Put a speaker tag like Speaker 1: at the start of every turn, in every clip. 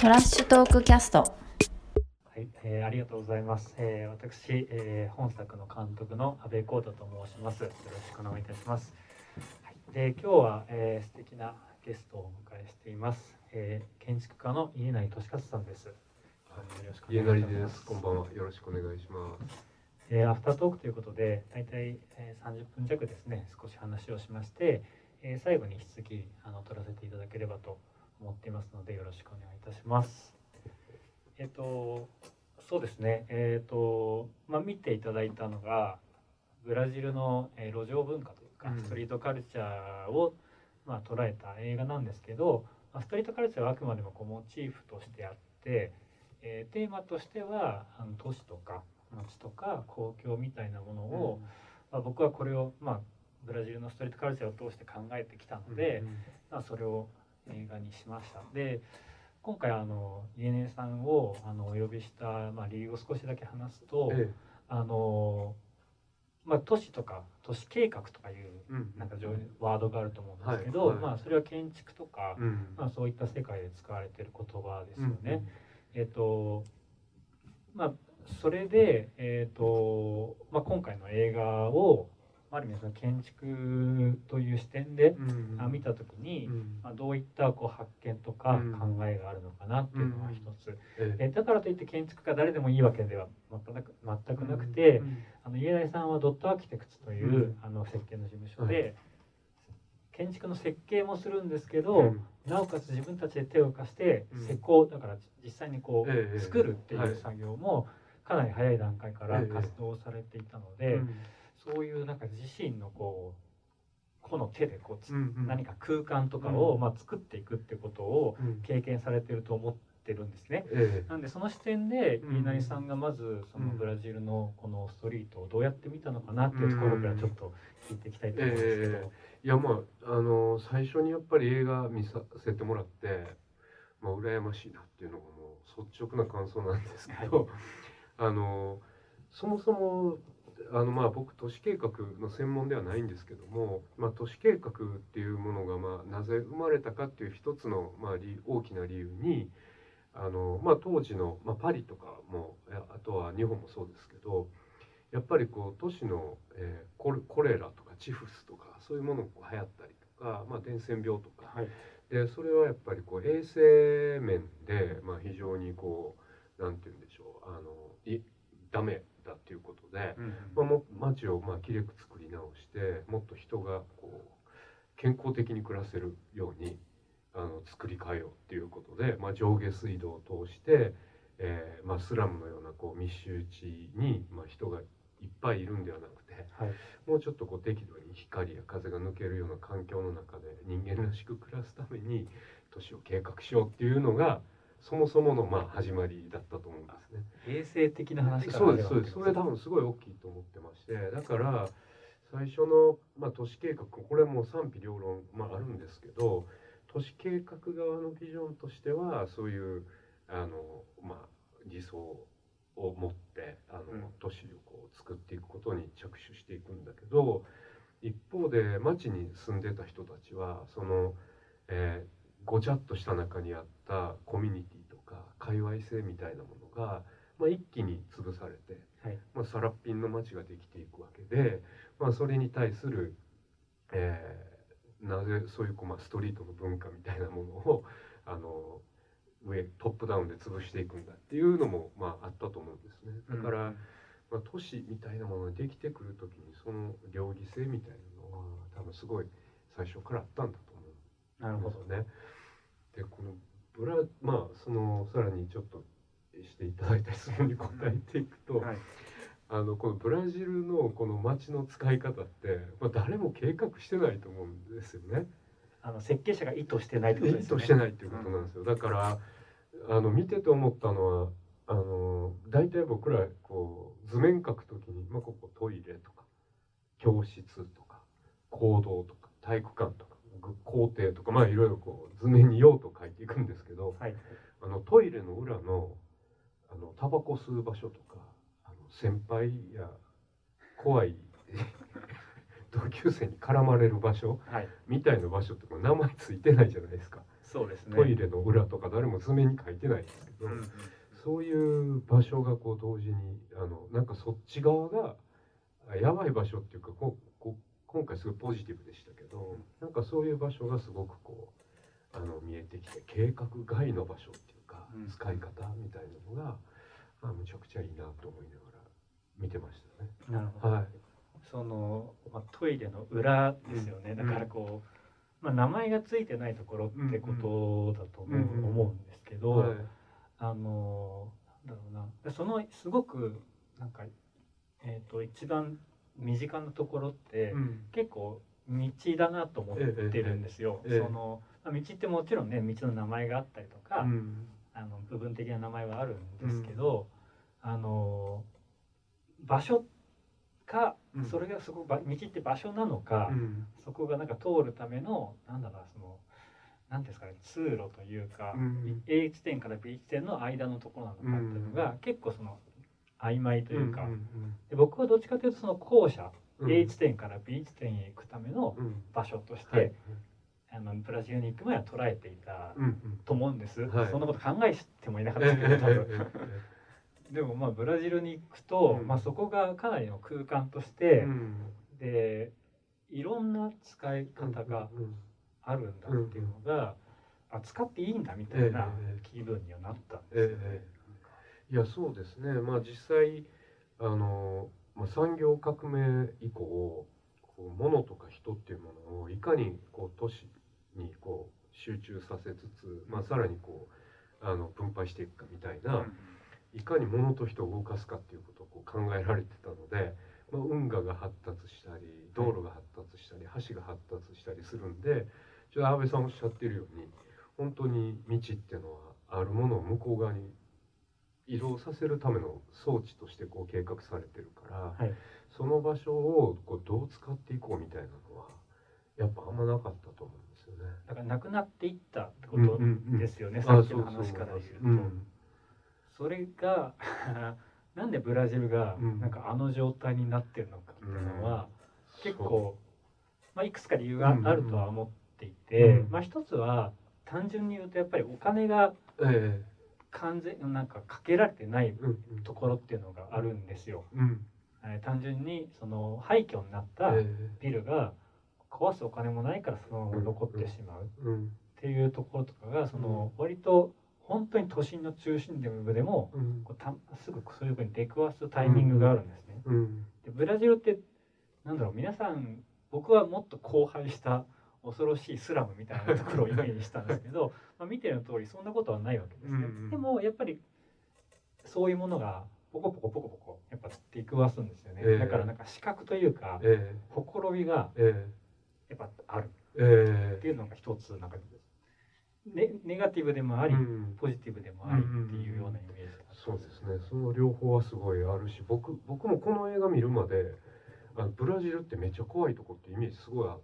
Speaker 1: トラッシュトークキャスト
Speaker 2: はい、えー、ありがとうございます。えー、私、えー、本作の監督の阿部光太と申します。よろしくお願いいたします。はい、で、今日は、えー、素敵なゲストをお迎えしています。えー、建築家の家成俊勝さんです。よろしくお
Speaker 3: 家
Speaker 2: 願いします。
Speaker 3: 成です。こんばんは。よろしくお願いします。
Speaker 2: えー、アフタートークということで、大体、えー、30分弱ですね、少し話をしまして、えー、最後に引き続きあの取らせていただければと思っていますので、よろしくお願いいたします。えっ、と、そうですね、えっ、と、まあ、見ていただいたのが、ブラジルの、えー路上文化というか、
Speaker 3: うん。
Speaker 2: ストリートカルチャーを、まあ、捉えた映画なんですけど、まあ、ストリートカルチャーはあくまでもこうモチーフとしてあって、えーテーマとしてはあの都市とか街とか公共みたいなものを、まあ、僕はこれを、まあ、ブラジルのストリートカルチャーを通して考えてきたので、まあ、それを映画にしました。で今回あの家根さんをあのお呼びした、まあ、理由を少しだけ話すと、
Speaker 3: え
Speaker 2: あのまあ、都市とか都市計画とかいうなんか上ワードがあると思うんですけど、
Speaker 3: はいはい。
Speaker 2: まあ、それは建築とか、
Speaker 3: うん、
Speaker 2: まあ、そういった世界で使われている言葉ですよ
Speaker 3: うん
Speaker 2: ね。えっ、とまあそれで、えっとまあ、今回の映画をある意味その建築という視点で
Speaker 3: うん、
Speaker 2: あ見た時に、
Speaker 3: うん、
Speaker 2: まあ、どういったこう発見とか
Speaker 3: うん。
Speaker 2: 考えがあるのかなっていうのが一つ、
Speaker 3: え
Speaker 2: え。だからといって建築家誰でもいいわけでは全く全くなくて、
Speaker 3: うん。
Speaker 2: あの家内さんはドットアーキテクツという、
Speaker 3: うん。
Speaker 2: あの設計の事務所で、建築の設計もするんですけど、
Speaker 3: うん。
Speaker 2: なおかつ自分たちで手を貸して
Speaker 3: うん。
Speaker 2: 施工、だから実際にこう、
Speaker 3: ええ
Speaker 2: 作るってい
Speaker 3: はいう
Speaker 2: 作業もかなり早い段階から
Speaker 3: ええ。
Speaker 2: 活動されていたので、
Speaker 3: うん
Speaker 2: そういうなんか自身のこう個の手でこうつ、
Speaker 3: うんうん。
Speaker 2: 何か空間とかを、
Speaker 3: うん。
Speaker 2: まあ、作っていくってことを
Speaker 3: うん。
Speaker 2: 経験されてると思ってるんですね。
Speaker 3: え
Speaker 2: なんでその視点で
Speaker 3: うん。
Speaker 2: 飯成さんがまずその
Speaker 3: うん
Speaker 2: ブラジルのこのストリートをどうやって見たのかなっていうところからちょっと聞いていきたいと思うんですけど。
Speaker 3: えいやまああの最初にやっぱり映画見させてもらって、まあ羨ましいなっていうのがもう率直な感想なんですけど、あのそもそもあのまあ僕都市計画の専門ではないんですけども、まあ、都市計画っていうものがまあなぜ生まれたかっていう一つのまあ理大きな理由にあの、まあ、当時の、まあ、パリとかもあとは日本もそうですけどやっぱりこう都市の、えーコレコレラとかチフスとかそういうものが流行ったりとか、まあ、伝染病とか。
Speaker 2: はい。
Speaker 3: でそれはやっぱりこう衛生面で、まあ、非常にこうなんて言うんでしょうあのいダメだっていうことで、まあ、も街をまあきれく作り直してもっと人がこう健康的に暮らせるようにあの作り変えようっていうことで、まあ、上下水道を通して、えーまあ、スラムのようなこう密集地に、まあ、人がいっぱいいるんではなくて
Speaker 2: はい。
Speaker 3: もうちょっとこう適度に光や風が抜けるような環境の中で人間らしく暮らすために都市を計画しようっていうのがそもそものまあ始まりだったと思うんですね。
Speaker 2: 衛生的な話から
Speaker 3: そうですそうです。それ多分すごい大きいと思ってましてだから最初の、まあ、都市計画これも賛否両論、まあ、あるんですけど都市計画側のビジョンとしてはそういうあの、まあ、理想を持ってあの、
Speaker 2: うん。
Speaker 3: 都市をこう作っていくことに着手していくんだけど一方で町に住んでた人たちはその、えーごちゃっとした中にあったコミュニティとか界隈性みたいなものが、まあ、一気に潰されて、
Speaker 2: はい
Speaker 3: まあ、さらっぴんの街ができていくわけで、まあ、それに対する、えーなぜそういうこう、まあ、ストリートの文化みたいなものをあの上トップダウンで潰していくんだっていうのも、まあ、あったと思うんですね。だから、
Speaker 2: うん
Speaker 3: まあ、都市みたいなものができてくる時にその両義性みたいなのは多分すごい最初からあったんだと。
Speaker 2: なるほど
Speaker 3: ね。でこのブラまあそのさらにちょっとしていただいた質問に答えていくと、
Speaker 2: はい
Speaker 3: あのこのブラジルのこの街の使い方って、まあ、誰も計画してないと思うんですよね。
Speaker 2: あの設計者が意図してないってこと
Speaker 3: 意
Speaker 2: ですよね
Speaker 3: 図してないっていうことなんですよ。だからあの見てて思ったのはあの大体僕らこう図面描くときに、まあ、ここトイレとか教室とか行動とか体育館とかぐ校庭とかまあいろいろこう図面に用途書いていくんですけど
Speaker 2: はい。
Speaker 3: あのトイレの裏のあのタバコ吸う場所とかあの先輩や怖い 同級生に絡まれる場所
Speaker 2: はい。
Speaker 3: みたいな場所って名前ついてないじゃないですか。
Speaker 2: そうですね。
Speaker 3: トイレの裏とか誰も図面に書いてないですけど、
Speaker 2: うんうん。
Speaker 3: そういう場所がこう同時にあのなんかそっち側があやばい場所っていうかこう今回すごいポジティブでしたけど、なんかそういう場所がすごくこうあの見えてきて計画外の場所っていうか、
Speaker 2: うん。
Speaker 3: 使い方みたいなのが、まあ、むちゃくちゃいいなと思いながら見てましたね。
Speaker 2: なるほど、
Speaker 3: はい。
Speaker 2: その、まあ、トイレの裏ですよね、
Speaker 3: うん。
Speaker 2: だからこう、まあ、名前がついてないところってことだと思う,、
Speaker 3: うん。
Speaker 2: ですけど、
Speaker 3: はい。
Speaker 2: あのなんだろうな。でそのすごくなんか、えー、と一番身近なところって、
Speaker 3: うん。
Speaker 2: 結構道だなと思ってるんですよ。そのまあ道ってもちろんね道の名前があったりとか、
Speaker 3: うん。
Speaker 2: あの部分的な名前はあるんですけど、あの場所か、
Speaker 3: うん。
Speaker 2: それがそこば道って場所なのか、
Speaker 3: うん。
Speaker 2: そこがなんか通るためのなんだろうそのなんていうんですかね通路というか、
Speaker 3: うん。
Speaker 2: A 地点から B 地点の間のところなのかっていうのが、結構その曖昧というか、
Speaker 3: ん
Speaker 2: で僕はどっちかというとその後者、
Speaker 3: うん。
Speaker 2: A 地点から B 地点へ行くための
Speaker 3: うん。
Speaker 2: 場所として、
Speaker 3: はい。
Speaker 2: あのブラジルに行く前は捉えていたと思うんです、
Speaker 3: はい。
Speaker 2: そんなこと考えてもいなかっ
Speaker 3: え
Speaker 2: たけど多分。
Speaker 3: ええ
Speaker 2: でもまあブラジルに行くと、
Speaker 3: うん。
Speaker 2: まあ、そこがかなりの空間とし
Speaker 3: ええ
Speaker 2: て、
Speaker 3: うん。
Speaker 2: でいろんな使い方が
Speaker 3: うん
Speaker 2: あるんだっていうのが、あ使っていいんだみたいな
Speaker 3: ええ
Speaker 2: 気分にはなったん
Speaker 3: え
Speaker 2: ですよね。
Speaker 3: えいやそうですね。まあ実際あの、まあ、産業革命以降こう物とか人っていうものをいかにこう都市にこう集中させつつ、まあ、さらにこうあの分配していくかみたいな、いかに物と人を動かすかっていうことをこう考えられてたので、まあ、運河が発達したり道路が発達したり橋が発達したりするんでちょっと安倍さんおっしゃってるように本当に道っていうのはあるものを向こう側に移動させるための装置としてこう計画されてるから、
Speaker 2: はい。
Speaker 3: その場所をこうどう使っていこうみたいなのはやっぱあんまなかったと思うんですよね。
Speaker 2: だからなくなっていったってこ
Speaker 3: うん
Speaker 2: と
Speaker 3: うんうん。
Speaker 2: ですよね、
Speaker 3: あ
Speaker 2: さっきの話から言うと。
Speaker 3: う。ん
Speaker 2: それが なんでブラジルが
Speaker 3: うん。
Speaker 2: なんかあの状態になってるのかっていうのは、結
Speaker 3: そう。
Speaker 2: 構、まあ、いくつか理由があるとは思っていて、
Speaker 3: うん。
Speaker 2: まあ、一つは単純に言うとやっぱりお金が
Speaker 3: え
Speaker 2: 完全なんかかけられてないところっていうのがあるんですよ。
Speaker 3: うん。
Speaker 2: えー単純にその廃墟になった
Speaker 3: え
Speaker 2: ビルが壊すお金もないからそのまま残ってしまうっていうところとかがその割と本当に都心の中心部でも
Speaker 3: うん。
Speaker 2: こうたすぐそういうふうに出くわすタイミングがあるんですね。
Speaker 3: うん。
Speaker 2: でブラジルってなんだろう皆さん僕はもっと荒廃した恐ろしいスラムみたいなところをイメージしたんですけど まあ見ての通りそんなことはないわけですね。
Speaker 3: うんうん。
Speaker 2: でもやっぱりそういうものがポコポコポコポコやっぱ出くわすんですよね。
Speaker 3: ええ。
Speaker 2: だからなんか視覚というか
Speaker 3: え
Speaker 2: ほころびが
Speaker 3: ええ。
Speaker 2: やっぱある。
Speaker 3: ええ。
Speaker 2: っていうのが一つなんかネネガティブでもあり、
Speaker 3: うん。
Speaker 2: ポジティブでもありっていうようなイメージがあった
Speaker 3: そうですね。その両方はすごいあるし僕僕もこの映画見るまであのブラジルってめっちゃ怖いとこってイメージすごいあ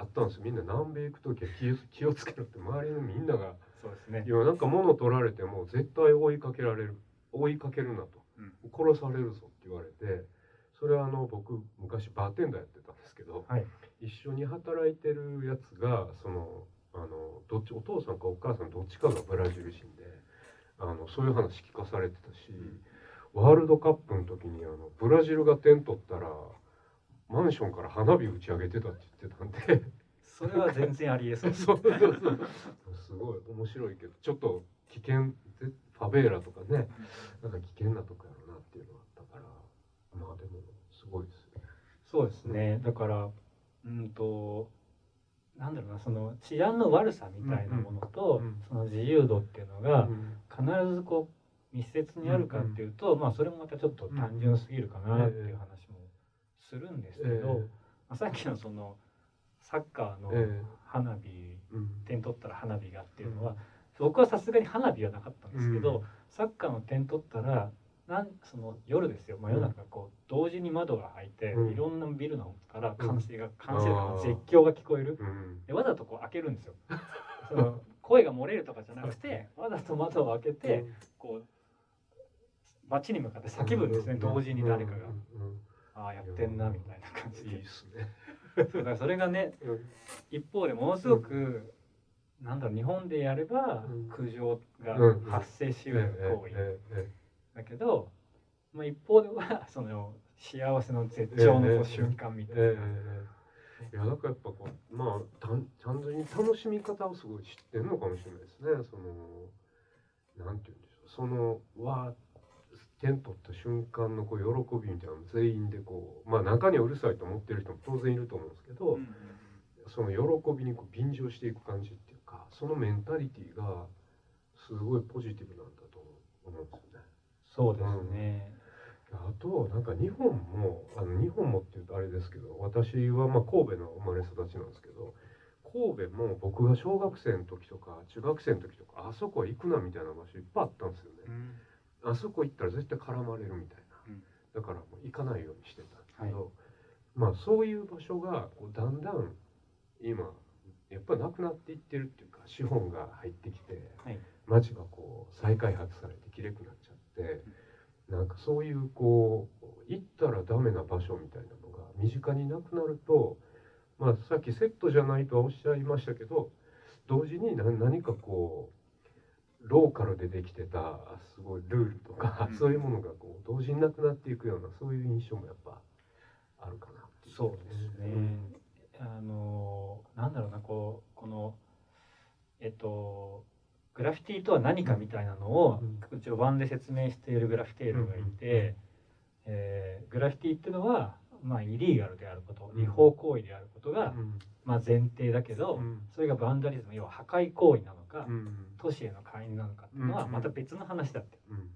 Speaker 3: あったんですよみんな南米行く時は気を気をつけろって周りのみんなが
Speaker 2: そうですね
Speaker 3: い。やなんか物取られても絶対追いかけられる追いかけるなと、殺されるぞって言われてそれはあの僕昔バーテンダーやってたんですけど
Speaker 2: はい。
Speaker 3: 一緒に働いてるやつがそのあのどっちお父さんかお母さんどっちかがブラジル人であのそういう話聞かされてたし、ワールドカップの時にあのブラジルが点取ったらマンションから花火打ち上げてたって言ってたんで
Speaker 2: それは全然ありえそう。
Speaker 3: そうそうそうすごい面白いけどちょっと危険でファベーラとかねなんか危険なとこやろなっていうのがあったからまあでもすごいですよね。
Speaker 2: そうですね。だから、うんと、なんだろうな、その治安の悪さみたいなものと、
Speaker 3: うんうん
Speaker 2: その自由度っていうのが
Speaker 3: うん
Speaker 2: 必ずこう密接にあるかっていうと、まあそれもまたちょっと単純すぎるかなっていう話もするんですけど、
Speaker 3: え
Speaker 2: まあ、さっきのそのサッカーの
Speaker 3: ええ。
Speaker 2: 花火、
Speaker 3: えうん。
Speaker 2: 点取ったら花火がっていうのは、僕はさすがに花火はなかったんですけど、
Speaker 3: うん。
Speaker 2: サッカーの点取ったらなんその夜ですよ真夜中こう同時に窓が開いて、
Speaker 3: うん。
Speaker 2: いろんなビルの方から歓声が、歓声が絶叫が聞こえる。
Speaker 3: うん。
Speaker 2: でわざとこう開けるんですよ。その声が漏れるとかじゃなくてわざと窓を開けて、こう街に向かって叫ぶんですね、同時に誰かが、
Speaker 3: うん。うん
Speaker 2: ああやってんなみたいな感じで。
Speaker 3: いいっすね。
Speaker 2: そうだからそれがね
Speaker 3: うん。
Speaker 2: 一方でものすごくなんだろう日本でやれば
Speaker 3: うん。
Speaker 2: 苦情が
Speaker 3: うん。
Speaker 2: 発生しうる行為。だけど、まあ、一方では その幸せの絶頂の瞬間みたいな、
Speaker 3: いやなんかやっぱこうまあたん単純に楽しみ方をすごい知ってるのかもしれないですね。そのなんて言うんでしょう。そのわー点取った瞬間のこう喜びみたいなの全員でこうまあ中にはうるさいと思ってる人も当然いると思うんですけど、
Speaker 2: うん
Speaker 3: その喜びにこう便乗していく感じっていうかそのメンタリティーがすごいポジティブなんだと思うんですよね。
Speaker 2: そうですね、
Speaker 3: あとなんか日本もあの日本もっていうとあれですけど私はまあ神戸の生まれ育ちなんですけど神戸も僕が小学生の時とか中学生の時とかあそこ行くなみたいな場所いっぱいあったんですよね。あそこ行ったら絶対絡まれるみたいな、
Speaker 2: うん。
Speaker 3: だからもう行かないようにしてたんですけど、まあそういう場所がこうだんだん今やっぱなくなっていってるっていうか資本が入ってきて
Speaker 2: はい。
Speaker 3: 街がこう再開発されてきれくなっちゃって、なんかそういうこう行ったらダメな場所みたいなのが身近になくなるとまあさっきセットじゃないとはおっしゃいましたけど同時に何何かこうローカルでできてたすごいルールとか、
Speaker 2: うん。
Speaker 3: そういうものがこう同時になくなっていくようなそういう印象もやっぱあるかな
Speaker 2: そうですね、あのなんだろうなこうこのえっとグラフィティとは何かみたいなのを
Speaker 3: うん。
Speaker 2: 序盤で説明しているグラフィテールがいて、えーグラフィティっていうのはまあイリーガルであること
Speaker 3: うん。
Speaker 2: 違法行為であることが、
Speaker 3: うん。
Speaker 2: まあ、前提だけど、
Speaker 3: うん。
Speaker 2: それがバンダリズム要は破壊行為なのか、
Speaker 3: うん。
Speaker 2: 都市への介入なのかっていうのは
Speaker 3: うん
Speaker 2: また別の話だって、
Speaker 3: うん。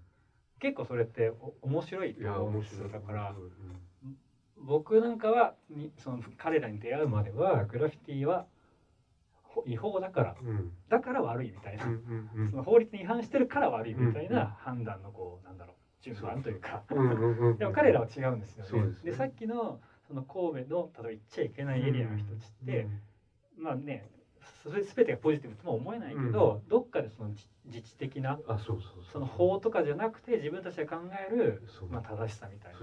Speaker 2: 結構それってお面白いと思うんです
Speaker 3: 面白い。
Speaker 2: よだから
Speaker 3: うん
Speaker 2: 僕なんかはにその彼らに出会うまではグラフィティはほ違法だから
Speaker 3: うん。
Speaker 2: だから悪いみたいな、その法律に違反してるから悪いみたいな判断のこうなんだろう順番というか。でも彼らは違うんですよね。
Speaker 3: ですね。
Speaker 2: さっきのその神戸の例えば行っちゃいけないエリアの人たちって、まあねそれ全てがポジティブとも思えないけど、どっかでその自自治的な
Speaker 3: あそうそうそう。
Speaker 2: その法とかじゃなくて自分たちが考える、
Speaker 3: そう。
Speaker 2: まあ、正しさみたいな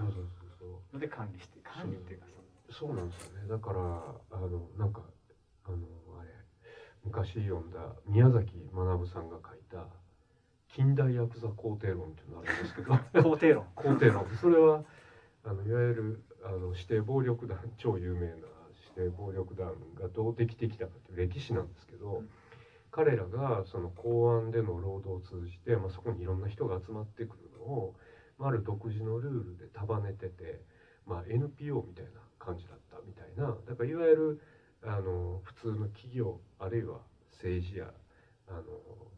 Speaker 2: ので管理して管理っていうか
Speaker 3: そう。そうなんですよね。だからあのなんかあのあれ昔読んだ宮崎学さんが書いた「近代ヤクザ皇帝論」っていうのがあるんですけど。
Speaker 2: 肯定論。
Speaker 3: 皇帝論。それはあのいわゆるあの指定暴力団超有名な指定暴力団がどうできてきたかという歴史なんですけど、
Speaker 2: うん。
Speaker 3: 彼らがその公安での労働を通じて、まあ、そこにいろんな人が集まってくるのを、まあ、ある独自のルールで束ねてて、まあ、NPO みたいな感じだったみたいなだからいわゆるあの普通の企業あるいは政治やあの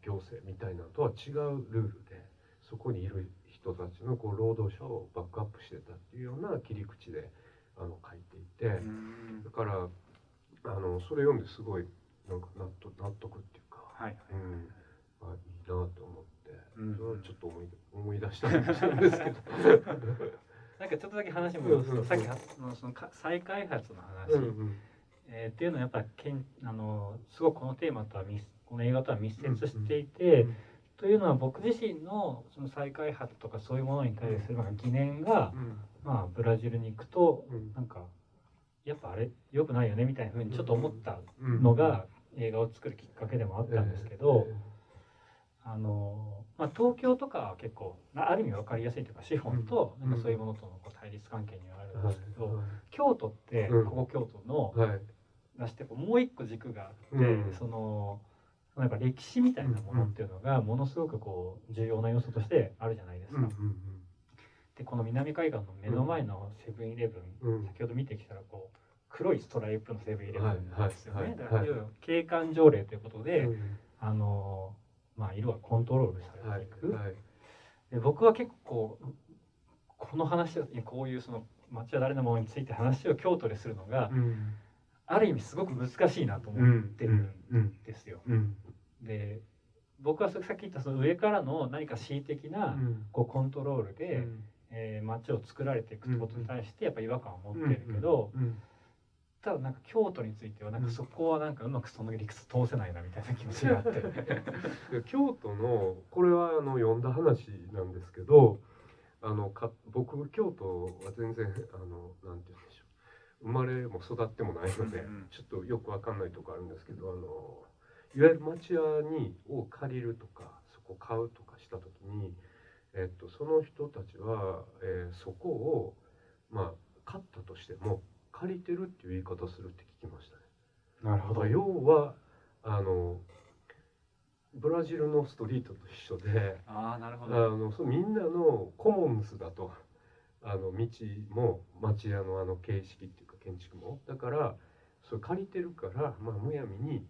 Speaker 3: 行政みたいなのとは違うルールでそこにいる人たちのこう労働者をバックアップしてたっていうような切り口であの書いていて、だからあのそれ読んですごいなんか納得納得っていうか、
Speaker 2: はい
Speaker 3: うん、あいいなと思って、
Speaker 2: うん。
Speaker 3: それをちょっと思い思い出したんですけど。
Speaker 2: なんかちょっとだけ話戻す
Speaker 3: うんうんうん。
Speaker 2: とさっきはのそのか再開発の話、
Speaker 3: うんうん。
Speaker 2: えーっていうのはやっぱけんあのすごくこのテーマとは密この映画とは密接していて、というのは僕自身のその再開発とかそういうものに対する疑念が、
Speaker 3: うん
Speaker 2: まあブラジルに行くと
Speaker 3: うん。
Speaker 2: なんかやっぱあれ良くないよねみたいなふうにちょっと思った
Speaker 3: うん。
Speaker 2: のが映画を作るきっかけでもあったんですけど、
Speaker 3: え
Speaker 2: あのまあ、東京とかは結構まあある意味分かりやすいというか資本と
Speaker 3: うん。
Speaker 2: なんかそういうものとのこう対立関係にはある
Speaker 3: え
Speaker 2: んですけど、
Speaker 3: は
Speaker 2: 京都って
Speaker 3: うん。
Speaker 2: ここ京都の出してもう一個軸があって、
Speaker 3: うん。
Speaker 2: そのなんか歴史みたいなものっていうのがものすごくこう重要な要素としてあるじゃないですか。でこの南海岸の目の前のセブンイレブン、
Speaker 3: うん。
Speaker 2: 先ほど見てきたらこう黒いストライプのセブンイレブンなんですよね。
Speaker 3: はいはい。
Speaker 2: だから景観条例ということで、
Speaker 3: うん。
Speaker 2: あのまあ色がコントロールさ
Speaker 3: はい
Speaker 2: れていく。
Speaker 3: はい。
Speaker 2: で僕は結構この話をこういうその街は誰のものについて話を京都でするのが、
Speaker 3: うん。
Speaker 2: ある意味すごく難しいなと思ってるんですよ。
Speaker 3: うん。
Speaker 2: で僕はさっき言ったその上からの何か恣意的な
Speaker 3: うん。
Speaker 2: こうコントロールで、
Speaker 3: うん
Speaker 2: えー街を作られていくってことに対してやっぱ違和感を持ってるけど、
Speaker 3: うん
Speaker 2: ただなんか京都についてはなんかそこはなんかうまくその理屈通せないなみたいな気持ちがあって。
Speaker 3: で京都のこれはあの読んだ話なんですけどあのか僕京都は全然あのなんて言うんでしょう。生まれも育ってもないので、ちょっとよくわかんないとこあるんですけどあのいわゆる町屋にを借りるとかそこを買うとかした時に、えっと、その人たちは、えーそこをまあ買ったとしても借りてるっていう言い方するって聞きましたね。
Speaker 2: なるほど。
Speaker 3: 要はあのブラジルのストリートと一緒で
Speaker 2: ああなるほ
Speaker 3: あ
Speaker 2: ど
Speaker 3: のそうみんなのコモンズだとあの道も町屋のあの形式っていうか建築も。だからそれ借りてるから、まあ、むやみに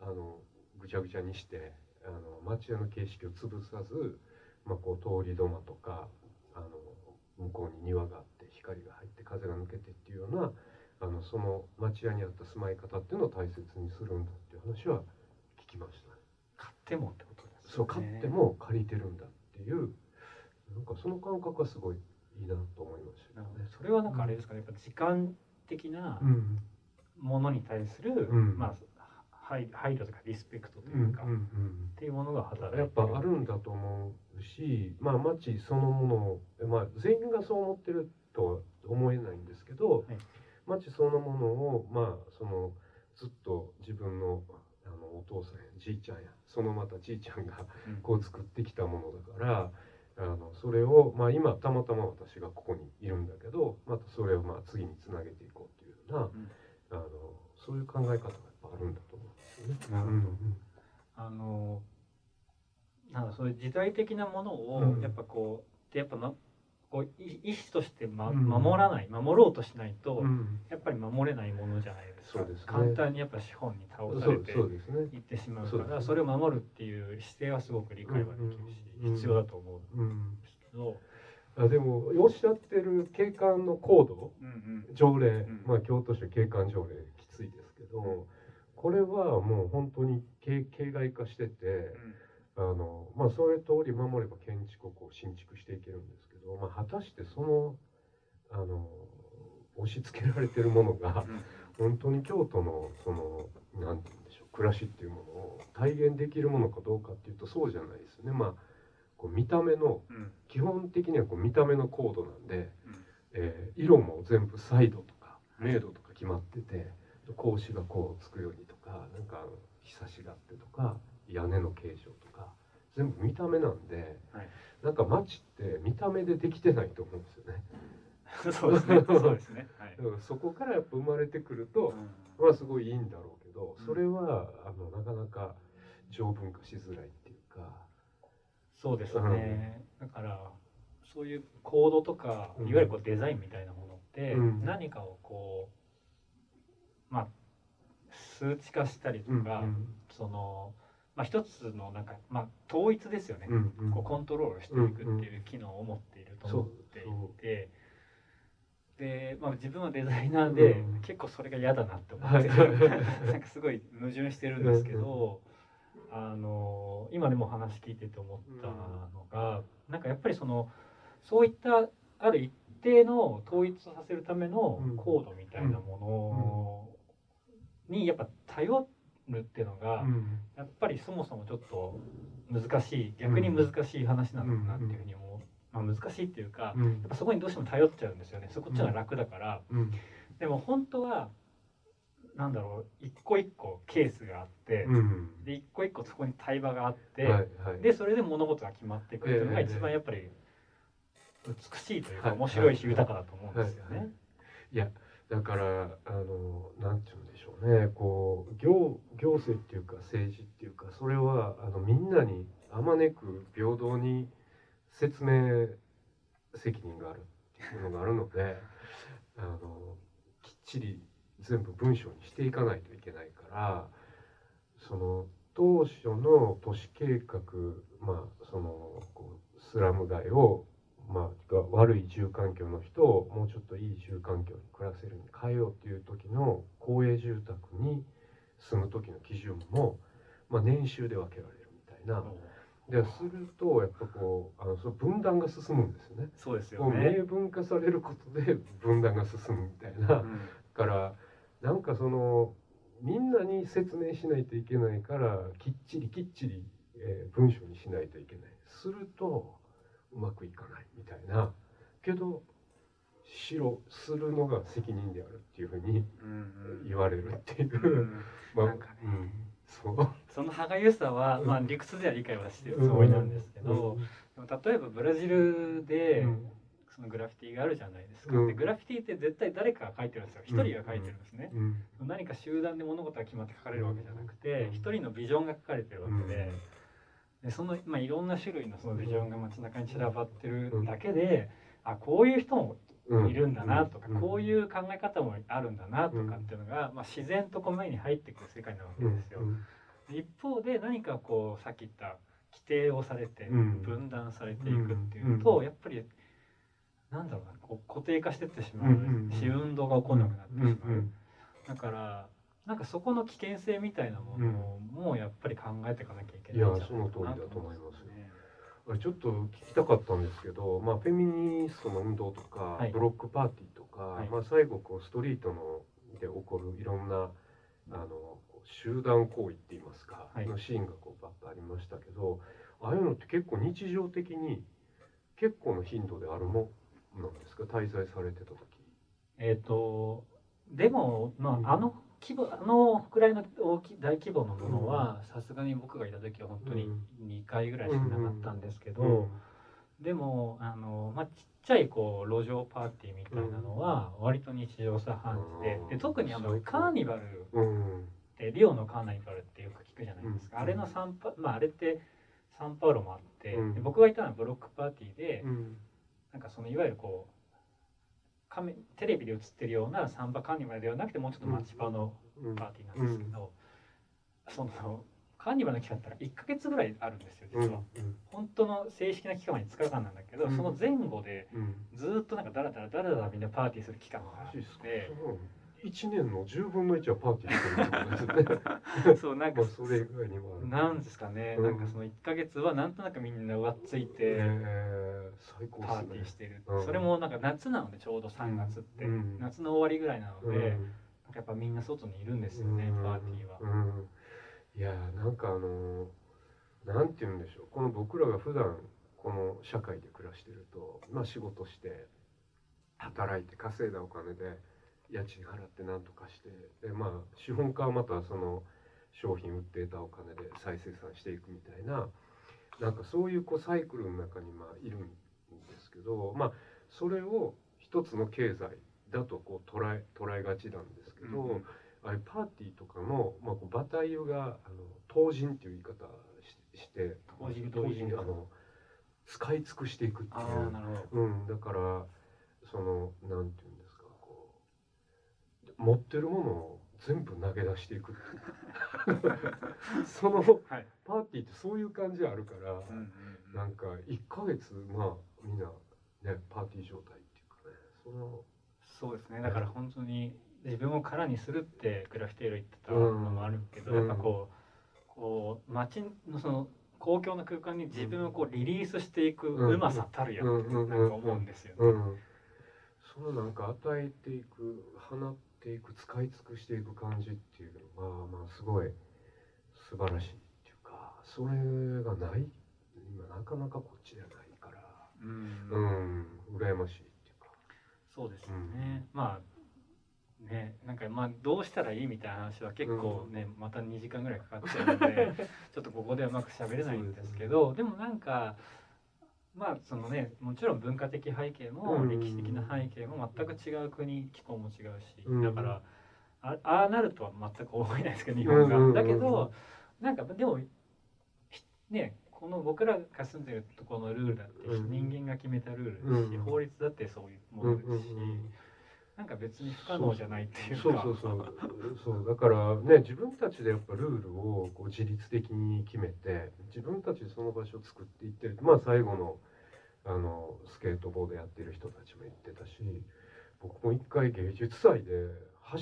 Speaker 3: あのぐちゃぐちゃにしてあの町屋の形式を潰さず、まあ、こう通り土間とかあの向こうに庭があって光が入って風が抜けてっていうようなあのその町屋にあった住まい方っていうのを大切にするんだっていう話は聞きました。ね。
Speaker 2: 買ってもってことです
Speaker 3: そう買っても借りてるんだっていうなんかその感覚はすごいいいなと思いましたね。
Speaker 2: それはなんかあれですかね。やっぱ時間的な
Speaker 3: うん。
Speaker 2: ものに対する、
Speaker 3: うん。
Speaker 2: まあ配配慮とかリスペクトと
Speaker 3: うん
Speaker 2: いうか、っ
Speaker 3: うん
Speaker 2: ていうものが働いて
Speaker 3: やっぱあるんだと思うし、まあ町そのものを、まあ全員がそう思ってるとは思えないんですけど、
Speaker 2: はい。
Speaker 3: 町そのものをまあそのずっと自分のあのお父さんやじいちゃんやそのまたじいちゃんが
Speaker 2: うん。
Speaker 3: こう作ってきたものだからあのそれをまあ今たまたま私がここにいるんだけどまたそれをまあ次につなげていこうっていうような、あのそういう考え方がやっぱあるんだと思うんですよね。
Speaker 2: なるほど。
Speaker 3: うん。
Speaker 2: あのなんかそういう時代的なものを
Speaker 3: うん。
Speaker 2: やっぱこうでやっぱ、ま、こうい意思として、ま
Speaker 3: うん。
Speaker 2: 守らない守ろうとしないと、
Speaker 3: うん。
Speaker 2: やっぱり守れないものじゃないですか。
Speaker 3: そうですね。
Speaker 2: 簡単にやっぱ資本に倒されて
Speaker 3: そうそうですね。
Speaker 2: いってしまうからそれを守るっていう姿勢はすごく理解はできるし、
Speaker 3: うん。
Speaker 2: 必要だと思うん
Speaker 3: うん、
Speaker 2: ですけど、
Speaker 3: あでもおっしゃってる景観のコード
Speaker 2: うんうん。
Speaker 3: 条例、
Speaker 2: ん。
Speaker 3: まあ京都市は景観条例きついですけど、これはもう本当に形形骸化してて、あのまあそういう通り守れば建築をこう新築していけるんですけど、まあ、果たしてそのあの押し付けられてるものが本当に京都のそのなんて言うんでしょう暮らしっていうものを体現できるものかどうかっていうとそうじゃないですよね。まあこう見た目の基本的にはこう見た目のコードなんで、
Speaker 2: うん。
Speaker 3: えー色も全部サイドとか明度とか決まってて格子がこうつくようにとかなんかあのひさしがあってとか屋根の形状とか全部見た目なんで、
Speaker 2: はい。
Speaker 3: なんか街って見た目でできてないと思うんですよね。
Speaker 2: そうですね。そうですね。はい。
Speaker 3: だからそこからやっぱ生まれてくると、
Speaker 2: うん。
Speaker 3: まあすごいいいんだろうけど
Speaker 2: うん。
Speaker 3: それはあのなかなか条文化しづらいっていうか。
Speaker 2: そうですね、だからそういうコードとか
Speaker 3: うん。
Speaker 2: いわゆるこうデザインみたいなものって
Speaker 3: うん。
Speaker 2: 何かをこうまあ数値化したりと
Speaker 3: うん
Speaker 2: か、そのまあ一つのなんかまあ統一ですよね、
Speaker 3: うんうん。
Speaker 2: こうコントロールしていくっていう機能を持っていると思っていて、で、まあ、自分はデザイナーで、
Speaker 3: うん
Speaker 2: 結構それが嫌だなって思
Speaker 3: はい
Speaker 2: ってる、なんかすごい矛盾してるんですけど、あの今でも話聞いてて思ったのが、なんかやっぱりそのそういったある一定の統一させるための
Speaker 3: うん。
Speaker 2: コードみたいなものにやっぱ頼るっていうのが、
Speaker 3: うん。
Speaker 2: やっぱりそもそもちょっと難しい逆に難しい話なのかなっていうふうに思う、まあ、難しいっていうか、
Speaker 3: うん。
Speaker 2: やっぱそこにどうしても頼っちゃうんですよね。そこっちが楽だから、
Speaker 3: うん。
Speaker 2: でも本当はなんだろう一個一個ケースがあって、
Speaker 3: うん。
Speaker 2: で一個一個そこに対話があって、
Speaker 3: はいはい。
Speaker 2: でそれで物事が決まっていくっていうのが
Speaker 3: ええ
Speaker 2: 一番やっぱり美しいというか
Speaker 3: はい
Speaker 2: 面白いし豊かだと思うんですよね。
Speaker 3: はいはい。いやだからあのなんて言うんでしょうね。こう行行政っていうか政治っていうかそれはあのみんなにあまねく平等に説明責任があるっていうのがあるので あのきっちり全部文章にしていかないといけないからその当初の都市計画まあそのこうスラム街をまあ、が悪い住環境の人をもうちょっといい住環境に暮らせるように変えようっていう時の公営住宅に住む時の基準も、まあ、年収で分けられるみたいな。でするとやっぱこうあのその分断が進むんですよね。
Speaker 2: そうですよね。
Speaker 3: 明文化されることで分断が進むみたいな。
Speaker 2: うん
Speaker 3: からなんかそのみんなに説明しないといけないからきっちりきっちり、えー文章にしないといけないするとうまくいかないみたいな。けどしろするのが責任であるっていうふうに
Speaker 2: うん
Speaker 3: 言われるっていう、
Speaker 2: うんうん。
Speaker 3: まあ
Speaker 2: なんかね。
Speaker 3: うん。そう。
Speaker 2: その歯がゆさは、
Speaker 3: うん。
Speaker 2: まあ理屈では理解はしてるつもりなんですけど、でも例えばブラジルで、
Speaker 3: うん。
Speaker 2: そのグラフィティがあるじゃないですか、
Speaker 3: うん。
Speaker 2: でグラフィティって絶対誰かが書いてるんですよ。一人が書いてるんですね、
Speaker 3: うん。
Speaker 2: 何か集団で物事が決まって書かれるわけじゃなくて
Speaker 3: うん。
Speaker 2: 一人のビジョンが書かれてるわけで,、でその、まあ、いろんな種類のそのビジョンが街中に散らばってるだけで、あこういう人も
Speaker 3: うん。
Speaker 2: いるんだなとか、
Speaker 3: うん。
Speaker 2: こういう考え方もあるんだなとかっていうのが、まあ、自然とこう目に入ってくる世界なわけですよ。一方で何かこうさっき言った規定をされて
Speaker 3: うん。
Speaker 2: 分断されていくっていうと、
Speaker 3: うん。
Speaker 2: やっぱりなんだろうなこう固定化してってしま
Speaker 3: う
Speaker 2: し、運動が起こらなくなってしまう、
Speaker 3: うん。
Speaker 2: だからなんかそこの危険性みたいなものを、もうやっぱり考えていかなきゃいけないんじゃない
Speaker 3: やその通りだと思います
Speaker 2: ね
Speaker 3: あれちょっと聞きたかったんですけど、まあ、フェミニストの運動とか、
Speaker 2: はい。
Speaker 3: ブロックパーティーとか、
Speaker 2: はい。
Speaker 3: まあ、最後こうストリートので起こるいろんなあの集団行為って言いますか、
Speaker 2: はい。
Speaker 3: のシーンがこうバッとありましたけどああいうのって結構日常的に結構の頻度であるもんなんですか？滞在されてた時。
Speaker 2: えっ、とでも、ま
Speaker 3: うん。
Speaker 2: あ、あの規模あのくらいの大き大規模のものはさすがに僕がいた時は本当に2回ぐらいしかなかったんですけど、でもあの、まあ、ちっちゃいこう路上パーティーみたいなのは割と日常茶飯事で,、
Speaker 3: うん。
Speaker 2: で特にあのカーニバル
Speaker 3: うん。
Speaker 2: ってリオのカーニバルってよく聞くじゃないですか、
Speaker 3: うん。
Speaker 2: あれのサンパ、まあ、あれってサンパウロもあって、僕がいたのはブロックパーティーで、
Speaker 3: うん。
Speaker 2: なんかそのいわゆるこうカメテレビで映ってるようなサンバカーニバルではなくてもうちょっと街場の
Speaker 3: うん。
Speaker 2: パーティーなんですけど、そのカーニバルの期間って1ヶ月ぐらいあるんですよ実は。本当の正式な期間は5日間なんだけど、
Speaker 3: うん。
Speaker 2: その前後で
Speaker 3: うん。
Speaker 2: ずーっとなんかダラダラダラダラみんなパーティーする期間があ
Speaker 3: っ
Speaker 2: て
Speaker 3: 1年の10分の1はパーティーしてるすね。
Speaker 2: そうなんか
Speaker 3: まあそれ以外にもある。
Speaker 2: なんですかね、
Speaker 3: うん。
Speaker 2: なんかその1ヶ月はなんとなくみんな上っついて
Speaker 3: えー、最高
Speaker 2: パー。ティーしてる、
Speaker 3: うん。
Speaker 2: それもなんか夏なのでちょうど3月って、
Speaker 3: うん。
Speaker 2: 夏の終わりぐらいなので、
Speaker 3: うん。
Speaker 2: なんかやっぱみんな外にいるんですよね、
Speaker 3: うん。
Speaker 2: パーティーは。
Speaker 3: うん。いやーなんかあのーなんて言うんでしょう。この僕らが普段この社会で暮らしてるとまあ仕事して働いて稼いだお金で家賃払ってなんとかしてでまあ資本家はまたその商品売って得たお金で再生産していくみたいななんかそういうこうサイクルの中にまあいるんですけどまあそれを一つの経済だとこう捉え捉えがちなんですけど、
Speaker 2: うん
Speaker 3: ああいうパーティーとかの、まあ、こう馬体湯があの当人っていう言い方しして
Speaker 2: 当人
Speaker 3: あの使い尽くしていくっていう。
Speaker 2: なるほど。
Speaker 3: うん、だからそのなんていう持ってるものを全部投げ出していく。その
Speaker 2: はい。
Speaker 3: パーティーってそういう感じあるから、
Speaker 2: うんうんうん。
Speaker 3: なんか1ヶ月まあみんなねパーティー状態っていうかね。その
Speaker 2: そうですね。だから本当に自分を空にするってグラフィティーロ言ってたのもあるけど、
Speaker 3: うん
Speaker 2: やっぱこうこう街のその公共の空間に自分をこうリリースしていくうまさたるやってなんか思うんですよね。
Speaker 3: うん、そのなんか与えていく放っていく使い尽くしていく感じっていうのがまあすごい素晴らしいっていうかそれがない今なかなかこっちではないから
Speaker 2: うん。
Speaker 3: うん羨ましいっていうか。
Speaker 2: そうですよね。まあね、なんかまあどうしたらいいみたいな話は結構ね、また2時間ぐらいかかっちゃうので ちょっとここではうまく喋れないんですけどでもなんかまあそのねもちろん文化的背景も
Speaker 3: うん。
Speaker 2: 歴史的な背景も全く違う国気候も違うし、
Speaker 3: うん。
Speaker 2: だからあああなるとは全く思えないですけど日本が。
Speaker 3: うん。うんうんうん。
Speaker 2: だけどなんかでもひねこの僕らが住んでるところのルールだって、
Speaker 3: うん。
Speaker 2: 人間が決めたルールですし、
Speaker 3: うん。
Speaker 2: 法律だってそういうも
Speaker 3: うんうん
Speaker 2: のですし。なんか別に不可能じゃないっていうか。
Speaker 3: そうそうそう。そうだからね自分たちでやっぱルールをこう自律的に決めて自分たちでその場所を作っていってる。まあ最後のあのスケートボードやってる人たちも言ってたし僕も一回芸術祭で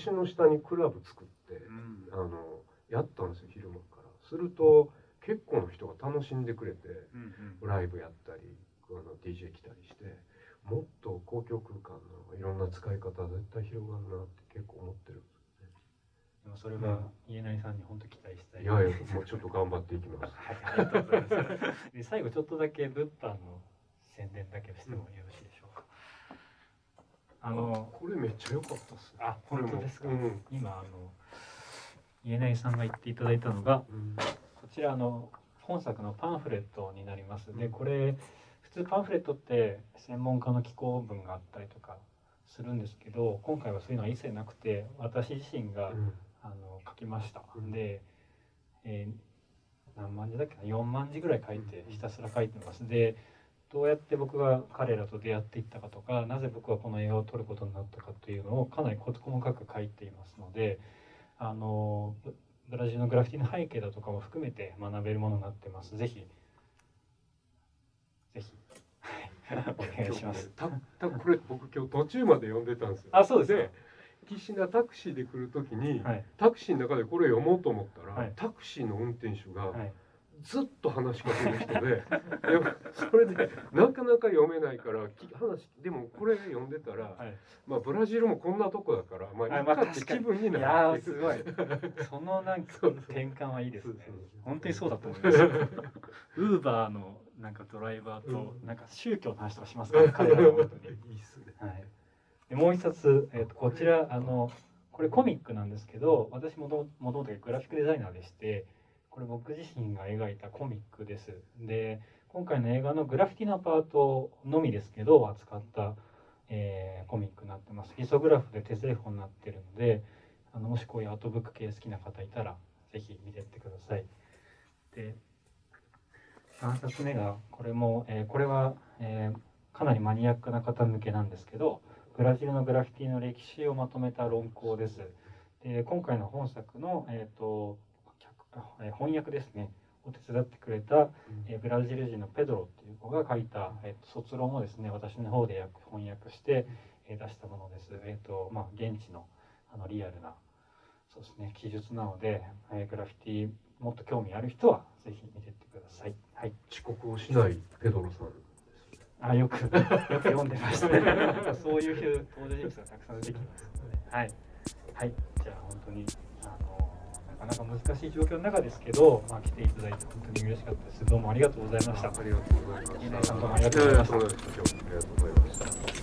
Speaker 3: 橋の下にクラブ作って
Speaker 2: うん。
Speaker 3: あのやったんですよ昼間から。すると結構の人が楽しんでくれて
Speaker 2: うんうん。
Speaker 3: ライブやったりあの DJ 来たりしてもっと公共空間のいろんな使い方絶対広がるなって結構思ってるんです
Speaker 2: でもそれは家成さんに本当期待したい。
Speaker 3: よね。いやいやもうちょっと頑張っていきます。
Speaker 2: はい、ありがとうございます。で最後ちょっとだけ物販の宣伝だけをしてもよろしいでしょうか。あの
Speaker 3: これめっちゃ良かったっすね。
Speaker 2: あ本当ですか？
Speaker 3: うん。
Speaker 2: 今あの家内さんが言っていただいたのが
Speaker 3: うん
Speaker 2: こちらあの本作のパンフレットになります。でこれ普通パンフレットって専門家の寄稿文があったりとかするんですけど今回はそういうのは一切なくて私自身が
Speaker 3: うん。
Speaker 2: あの書きました。
Speaker 3: うん。
Speaker 2: で、えー何万字だっけな？4万字ぐらい書いてひたすら書いてます。でどうやって僕が彼らと出会っていったかとかなぜ僕はこの映画を撮ることになったかというのをかなり事細かく書いていますのであのブブラジルのグラフィティの背景だとかも含めて学べるものになってます。ぜひぜひ。はい。お願いします。
Speaker 3: たたこれ僕今日途中まで読んでたんですよ。
Speaker 2: あそうです
Speaker 3: で岸田タクシーで来る時に、
Speaker 2: かはい。
Speaker 3: タクシーの中でこれ読もうと思ったら、
Speaker 2: はい。
Speaker 3: タクシーの運転手が
Speaker 2: はい。
Speaker 3: ずっと話しかける人で、でそれでなかなか読めないからき話でもこれ読んでたら、
Speaker 2: はい。
Speaker 3: まあブラジルもこんなとこだからまあ
Speaker 2: あまあ
Speaker 3: いいかって気分に
Speaker 2: いや
Speaker 3: なる
Speaker 2: ーすごい。そのなんか転換はいいですね。本当にそうだと思います。ウーバーのなんかドライバーと
Speaker 3: うん。
Speaker 2: なんか宗教の話とかしますから、彼らは本当に。
Speaker 3: いいっすね。
Speaker 2: はい、でもう一冊、えー、とこちらあのこれコミックなんですけど私もともとグラフィックデザイナーでしてこれ僕自身が描いたコミックです。で今回の映画のグラフィティのパートのみですけど扱った、えーコミックになってます。リソグラフで手製本になってるのであのもしこういうアートブック系好きな方いたらぜひ見てってください。で3冊目がこれも、えーこれは、えーかなりマニアックな方向けなんですけどブラジルのグラフィティの歴史をまとめた論考です。で今回の本作の、えーとえ翻訳ですねを手伝ってくれた、えーブラジル人のペドロっていう子が書いた、えーと卒論をですね私の方で翻訳して、えー出したものです。えーとまあ、現地のあのリアルなそうですね記述なので、えーグラフィティもっと興味ある人はぜひ見てってください。はい。
Speaker 3: 遅刻をしないペドロさん。
Speaker 2: あよくよく読んでましたね。そういう登場人物がたくさん出てきますので、はいはいじゃあ本当にあのなかなか難しい状況の中ですけど、まあ来ていただいて本当に嬉しかったです。どうもありがとうございました。
Speaker 3: ありがとうございました。
Speaker 2: 皆さんどうもありがとうございました
Speaker 3: ややとんでもないです今日ありがとうございました